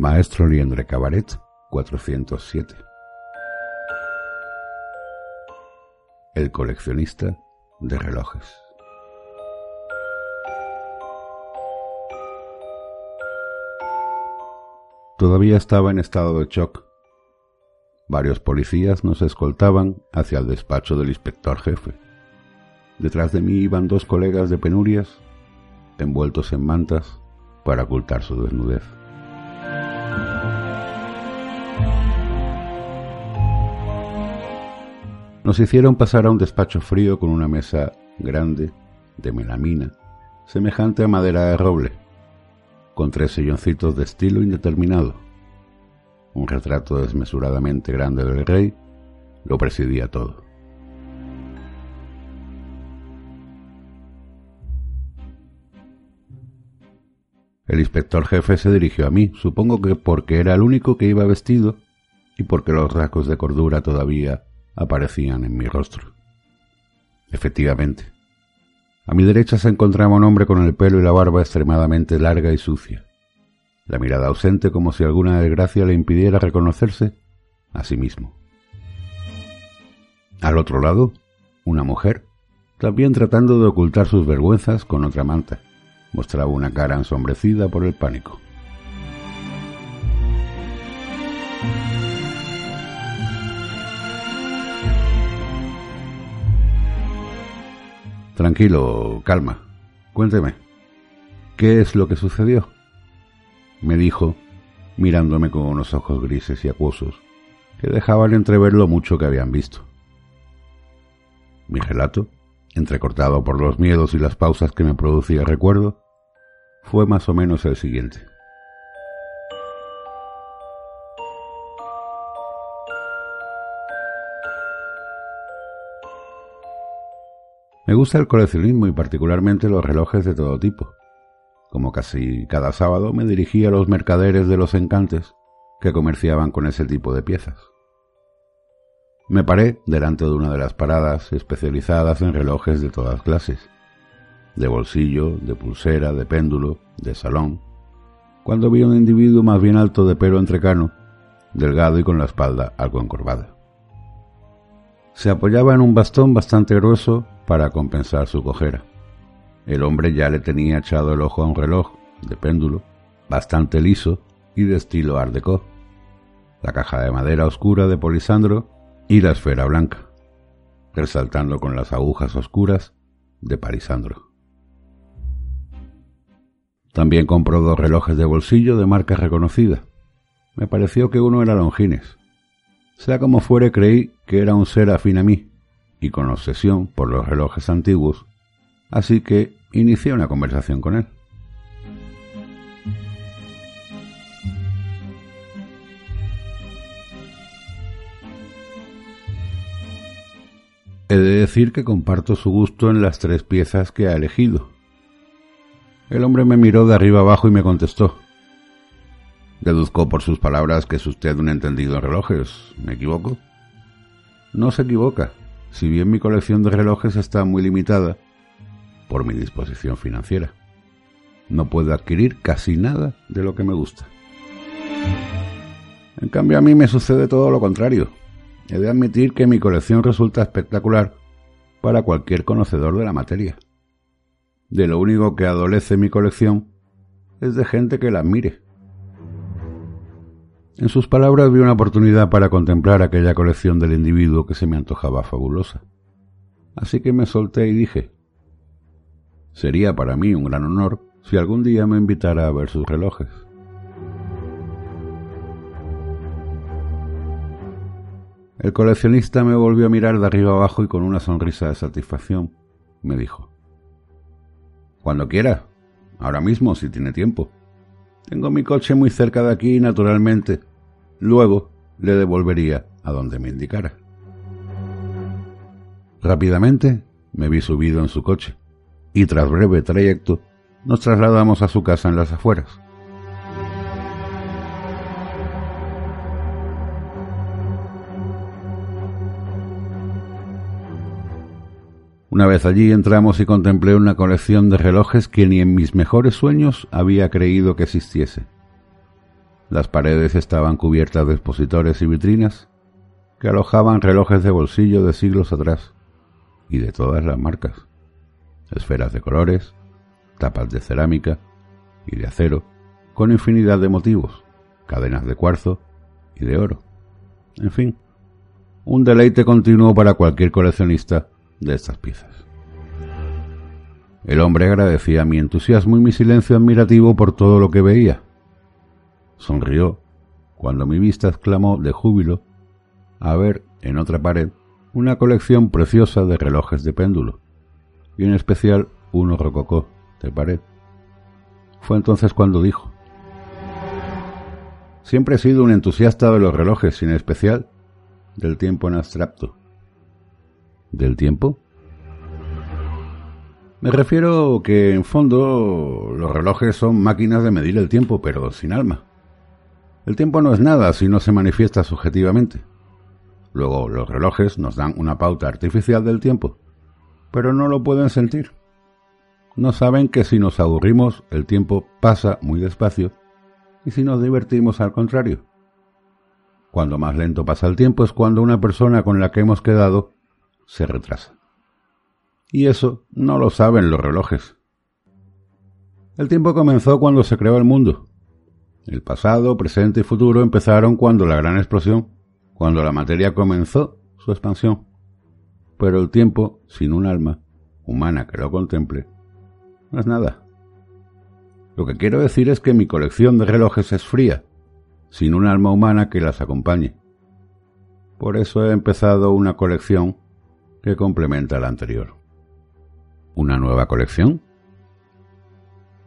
Maestro Liendre Cabaret 407 El coleccionista de relojes Todavía estaba en estado de shock. Varios policías nos escoltaban hacia el despacho del inspector jefe. Detrás de mí iban dos colegas de penurias, envueltos en mantas, para ocultar su desnudez. Nos hicieron pasar a un despacho frío con una mesa grande, de melamina, semejante a madera de roble, con tres silloncitos de estilo indeterminado. Un retrato desmesuradamente grande del rey lo presidía todo. El inspector jefe se dirigió a mí, supongo que porque era el único que iba vestido y porque los rasgos de cordura todavía aparecían en mi rostro. Efectivamente, a mi derecha se encontraba un hombre con el pelo y la barba extremadamente larga y sucia, la mirada ausente como si alguna desgracia le impidiera reconocerse a sí mismo. Al otro lado, una mujer, también tratando de ocultar sus vergüenzas con otra manta, mostraba una cara ensombrecida por el pánico. Tranquilo, calma. Cuénteme. ¿Qué es lo que sucedió? Me dijo, mirándome con unos ojos grises y acuosos, que dejaban entrever lo mucho que habían visto. Mi relato, entrecortado por los miedos y las pausas que me producía recuerdo, fue más o menos el siguiente. Me gusta el coleccionismo y particularmente los relojes de todo tipo. Como casi cada sábado me dirigí a los mercaderes de los encantes que comerciaban con ese tipo de piezas. Me paré delante de una de las paradas especializadas en relojes de todas clases, de bolsillo, de pulsera, de péndulo, de salón, cuando vi a un individuo más bien alto de pelo entrecano, delgado y con la espalda algo encorvada. Se apoyaba en un bastón bastante grueso para compensar su cojera. El hombre ya le tenía echado el ojo a un reloj de péndulo, bastante liso y de estilo art déco, la caja de madera oscura de polisandro y la esfera blanca, resaltando con las agujas oscuras de parisandro. También compró dos relojes de bolsillo de marca reconocida. Me pareció que uno era Longines. Sea como fuere, creí que era un ser afín a mí, y con obsesión por los relojes antiguos, así que inicié una conversación con él. He de decir que comparto su gusto en las tres piezas que ha elegido. El hombre me miró de arriba abajo y me contestó. Deduzco por sus palabras que es usted un entendido en relojes. ¿Me equivoco? No se equivoca, si bien mi colección de relojes está muy limitada por mi disposición financiera. No puedo adquirir casi nada de lo que me gusta. En cambio a mí me sucede todo lo contrario. He de admitir que mi colección resulta espectacular para cualquier conocedor de la materia. De lo único que adolece mi colección es de gente que la admire. En sus palabras vi una oportunidad para contemplar aquella colección del individuo que se me antojaba fabulosa. Así que me solté y dije, sería para mí un gran honor si algún día me invitara a ver sus relojes. El coleccionista me volvió a mirar de arriba abajo y con una sonrisa de satisfacción me dijo. Cuando quiera, ahora mismo si tiene tiempo. Tengo mi coche muy cerca de aquí, naturalmente. Luego le devolvería a donde me indicara. Rápidamente me vi subido en su coche y tras breve trayecto nos trasladamos a su casa en las afueras. Una vez allí entramos y contemplé una colección de relojes que ni en mis mejores sueños había creído que existiese. Las paredes estaban cubiertas de expositores y vitrinas que alojaban relojes de bolsillo de siglos atrás y de todas las marcas. Esferas de colores, tapas de cerámica y de acero, con infinidad de motivos, cadenas de cuarzo y de oro. En fin, un deleite continuo para cualquier coleccionista de estas piezas. El hombre agradecía mi entusiasmo y mi silencio admirativo por todo lo que veía. Sonrió cuando mi vista exclamó de júbilo a ver en otra pared una colección preciosa de relojes de péndulo, y en especial uno rococó de pared. Fue entonces cuando dijo, Siempre he sido un entusiasta de los relojes, y en especial del tiempo en abstracto del tiempo? Me refiero que en fondo los relojes son máquinas de medir el tiempo, pero sin alma. El tiempo no es nada si no se manifiesta subjetivamente. Luego los relojes nos dan una pauta artificial del tiempo, pero no lo pueden sentir. No saben que si nos aburrimos el tiempo pasa muy despacio y si nos divertimos al contrario. Cuando más lento pasa el tiempo es cuando una persona con la que hemos quedado se retrasa. Y eso no lo saben los relojes. El tiempo comenzó cuando se creó el mundo. El pasado, presente y futuro empezaron cuando la gran explosión, cuando la materia comenzó su expansión. Pero el tiempo, sin un alma humana que lo contemple, no es nada. Lo que quiero decir es que mi colección de relojes es fría, sin un alma humana que las acompañe. Por eso he empezado una colección que complementa la anterior. ¿Una nueva colección?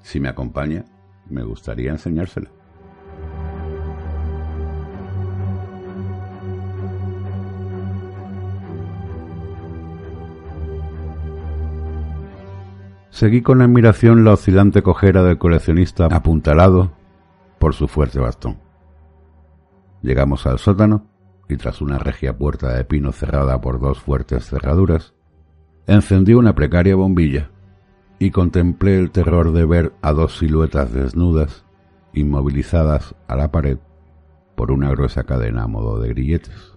Si me acompaña, me gustaría enseñársela. Seguí con admiración la oscilante cojera del coleccionista apuntalado por su fuerte bastón. Llegamos al sótano y tras una regia puerta de pino cerrada por dos fuertes cerraduras, encendí una precaria bombilla y contemplé el terror de ver a dos siluetas desnudas, inmovilizadas a la pared por una gruesa cadena a modo de grilletes.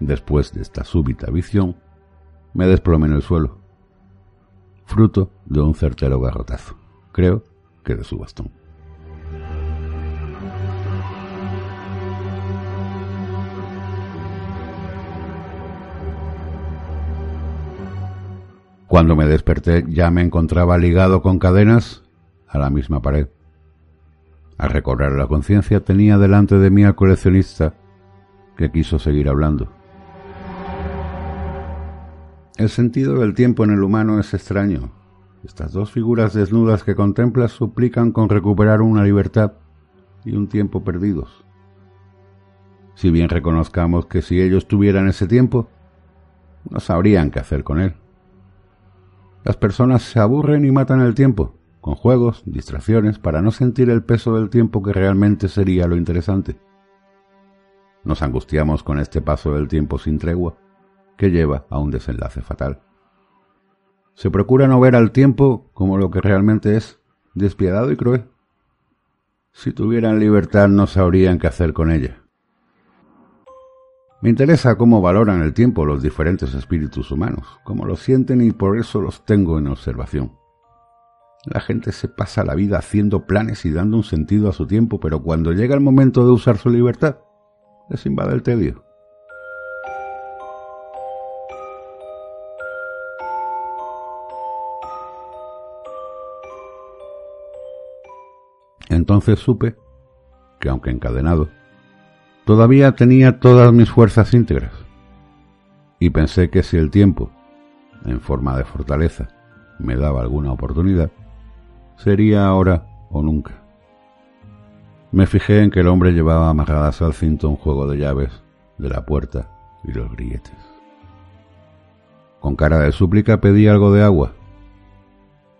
Después de esta súbita visión, me desplomé en el suelo fruto de un certero garrotazo, creo que de su bastón. Cuando me desperté ya me encontraba ligado con cadenas a la misma pared. Al recobrar la conciencia tenía delante de mí al coleccionista que quiso seguir hablando. El sentido del tiempo en el humano es extraño. Estas dos figuras desnudas que contemplas suplican con recuperar una libertad y un tiempo perdidos. Si bien reconozcamos que si ellos tuvieran ese tiempo, no sabrían qué hacer con él. Las personas se aburren y matan el tiempo, con juegos, distracciones, para no sentir el peso del tiempo que realmente sería lo interesante. Nos angustiamos con este paso del tiempo sin tregua que lleva a un desenlace fatal. Se procura no ver al tiempo como lo que realmente es, despiadado y cruel. Si tuvieran libertad no sabrían qué hacer con ella. Me interesa cómo valoran el tiempo los diferentes espíritus humanos, cómo lo sienten y por eso los tengo en observación. La gente se pasa la vida haciendo planes y dando un sentido a su tiempo, pero cuando llega el momento de usar su libertad, les invade el tedio. Entonces supe que aunque encadenado, todavía tenía todas mis fuerzas íntegras. Y pensé que si el tiempo, en forma de fortaleza, me daba alguna oportunidad, sería ahora o nunca. Me fijé en que el hombre llevaba amarradas al cinto un juego de llaves de la puerta y los grilletes. Con cara de súplica pedí algo de agua.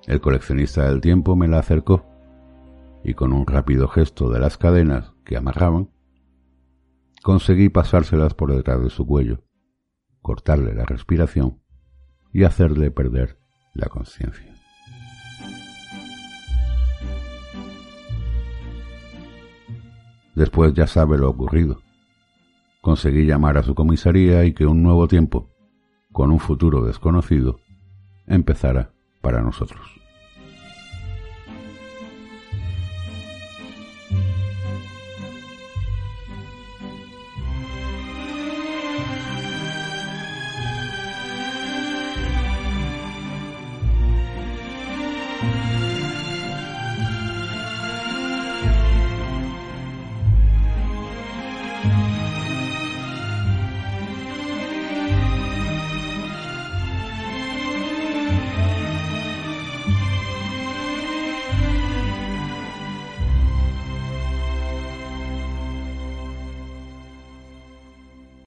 El coleccionista del tiempo me la acercó y con un rápido gesto de las cadenas que amarraban, conseguí pasárselas por detrás de su cuello, cortarle la respiración y hacerle perder la conciencia. Después ya sabe lo ocurrido. Conseguí llamar a su comisaría y que un nuevo tiempo, con un futuro desconocido, empezara para nosotros.